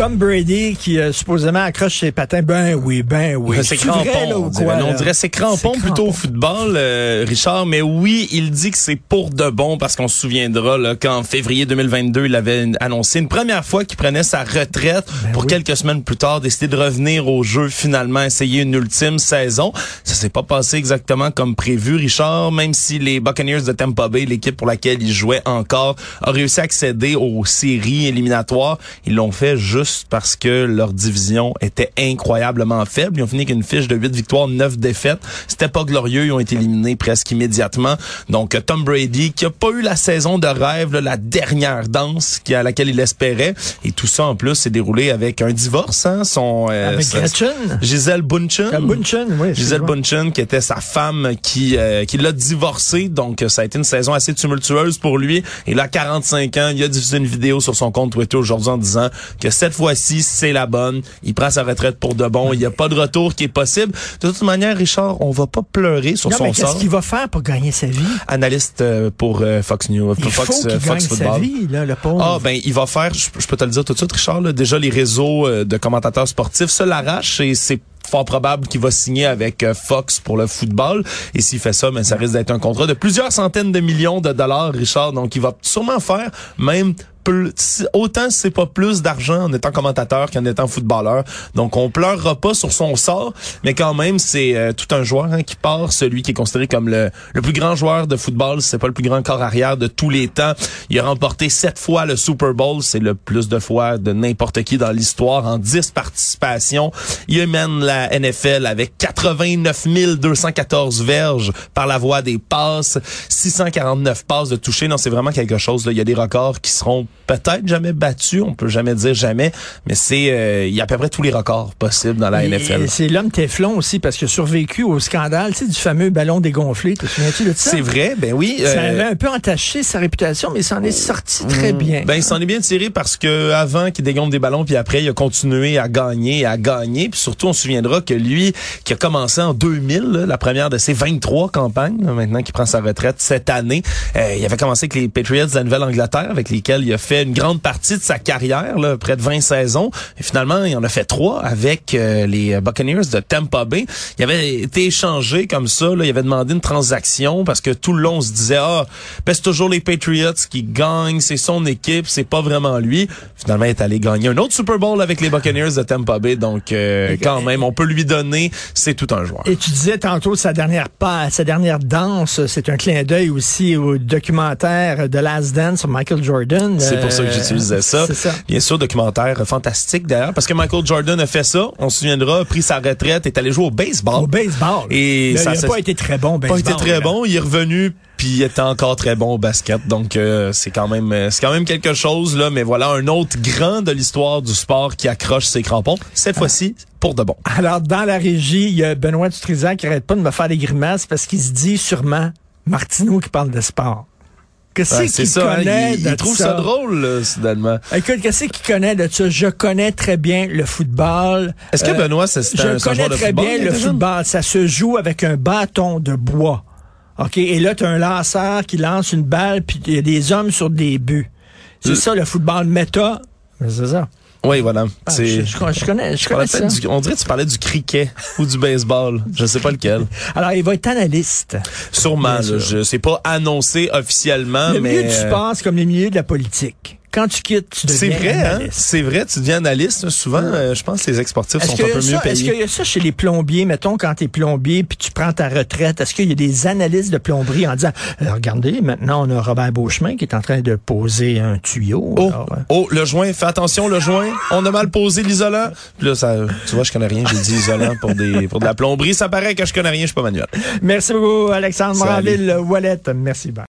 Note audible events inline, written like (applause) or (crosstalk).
Tom Brady qui euh, supposément accroche ses patins. Ben oui, ben oui. C'est vrai, crampon. là, ou on quoi, dirait, là? on dirait c'est crampon plutôt au football, euh, Richard. Mais oui, il dit que c'est pour de bon parce qu'on se souviendra là, qu'en février 2022, il avait annoncé une première fois qu'il prenait sa retraite pour Ben oui. quelques semaines plus tard décider de revenir au jeu finalement, essayer une ultime saison. Ça s'est pas passé exactement comme prévu, Richard. Même si les Buccaneers de Tampa Bay, l'équipe pour laquelle il jouait encore, a réussi à accéder aux séries éliminatoires, ils l'ont fait juste parce que leur division était incroyablement faible. Ils ont fini avec une fiche de 8 victoires, 9 défaites. C'était pas glorieux. Ils ont été éliminés presque immédiatement. Donc, Tom Brady, qui a pas eu la saison de rêve, là, la dernière danse qui, à laquelle il espérait. Et tout ça, en plus, s'est déroulé avec un divorce. Hein, son, euh, Avec sa- Gretchen? Gisèle Bunchen. Ah, Bunchen, oui. Gisèle. Bunchen, qui était sa femme, qui euh, qui l'a divorcé. Donc, ça a été une saison assez tumultueuse pour lui. Et là, 45 ans, il a diffusé une vidéo sur son compte Twitter aujourd'hui en disant que cette fois-ci, c'est la bonne. Il prend sa retraite pour de bon. Il n'y a pas de retour qui est possible. De toute manière, Richard, on va pas pleurer sur Non, mais son qu'est-ce sort. qu'il va faire pour gagner sa vie? Analyste euh, pour euh, Fox News, Il pour faut Fox, qu'il euh, gagne Fox sa Football. vie, là, le pauvre. Ah ben il va faire, je, je peux te le dire tout de suite, Richard. là, déjà les réseaux euh, de commentateurs sportifs se l'arrachent et c'est fort probable qu'il va signer avec euh, Fox pour le football. Et s'il fait ça, ben, ça risque d'être un contrat de plusieurs centaines de millions de dollars, Richard. Donc il va sûrement faire même autant c'est pas plus d'argent en étant commentateur qu'en étant footballeur. Donc on pleurera pas sur son sort, mais quand même c'est euh, tout un joueur hein, qui part, celui qui est considéré comme le, le plus grand joueur de football, c'est pas le plus grand corps arrière de tous les temps. Il a remporté sept fois le Super Bowl, c'est le plus de fois de n'importe qui dans l'histoire en 10 participations. Il mène la NFL avec 89 214 verges par la voie des passes, 649 passes de toucher. Non, c'est vraiment quelque chose. Là. Il y a des records qui seront peut-être jamais battus, on peut jamais dire jamais, mais c'est euh, il y a à peu près tous les records possibles dans la Et- NFL. et C'est l'homme Teflon aussi, parce qu'il a survécu au scandale, tu sais, du fameux ballon dégonflé. Te souviens-tu de ça? C'est vrai, ben oui. Ça euh, avait un peu entaché sa réputation, mais il s'en est sorti très bien. Ben, il s'en est bien tiré parce que avant qu'il dégonfle des ballons, puis après, il a continué à gagner, à gagner. Puis surtout, on se souviendra que lui, qui a commencé en 2000, là, la première de ses 23 campagnes, là, maintenant qu'il prend sa retraite cette année, euh, il avait commencé avec les Patriots de la Nouvelle-Angleterre, avec lesquels il a fait une grande partie de sa carrière, là, près de 20 saisons. Et finalement, il en a fait trois avec euh, les Buccaneers de Tampa Bay. Il avait été échangé comme ça. Là, il avait demandé une transaction parce que tout le long, on se disait, ah, ben, c'est toujours les Patriots qui gagnent, c'est son équipe, c'est pas vraiment lui. Finalement, il est allé gagner un autre Super Bowl avec les Buccaneers de Tampa Bay. Donc, euh, quand même, on peut lui donner, c'est tout un joueur. Et tu disais tantôt sa dernière pas, sa dernière danse, c'est un clin d'œil aussi au documentaire de Last Dance sur Michael Jordan. C'est pour ça que j'utilisais ça. Ça. Bien sûr, documentaire fantastique d'ailleurs, parce que Michael Jordan a fait ça. On se souviendra, a pris sa retraite, est allé jouer au baseball. Au baseball. Et Là, ça il n'a pas été très bon au pas baseball. été très bon. Il est revenu puis il était encore très bon au basket. Donc euh, c'est quand même euh, c'est quand même quelque chose là. Mais voilà un autre grand de l'histoire du sport qui accroche ses crampons. Cette Ah. fois-ci pour de bon. Alors, dans la régie, il y a Benoît Dutrisac qui arrête pas de me faire des grimaces parce qu'il se dit sûrement Martineau qui parle de sport. Qu'est-ce Ouais, qu'il ça. hein, connaît il, de il trouve ça, drôle là, soudainement. Écoute, qu'est-ce qu'il connaît de ça? Je connais très bien le football. Est-ce que Euh, Benoît c'est Je un, un connais très football? bien le football. Ça se joue avec un bâton de bois. OK? Et là, tu as un lanceur qui lance une balle, puis il y a des hommes sur des buts. C'est Le- ça, le football méta. C'est ça. Oui, voilà. Ah, c'est je, je- je connais, je on, connais ça. du- on dirait que tu parlais du cricket ou du baseball. Je sais pas lequel. (laughs) Alors, il va être analyste. Sûrement. Là, je sais pas annoncé officiellement, Le mais milieu du euh, sport, c'est comme les milieux de la politique. Quand tu quittes, tu C'est deviens vrai, hein? C'est vrai, tu deviens analyste. Souvent, euh, je pense que les ex-sportifs sont un peu a mieux ça- est-ce qu'il payés. y a ça chez les plombiers? Mettons, quand tu es plombier puis tu prends ta retraite, est-ce qu'il y a des analystes de plomberie en disant Euh, Regardez, maintenant, on a Robert Beauchemin qui est en train de poser un tuyau. Oh, Alors, euh, oh, le joint, fais attention, le joint. On a mal posé l'isolant. Là, ça, tu vois, je connais rien. J'ai dit isolant pour des, pour de la plomberie. Ça paraît que je connais rien, je suis pas manuel. Merci beaucoup, Alexandre. Moranville, Wallet. Merci. bye.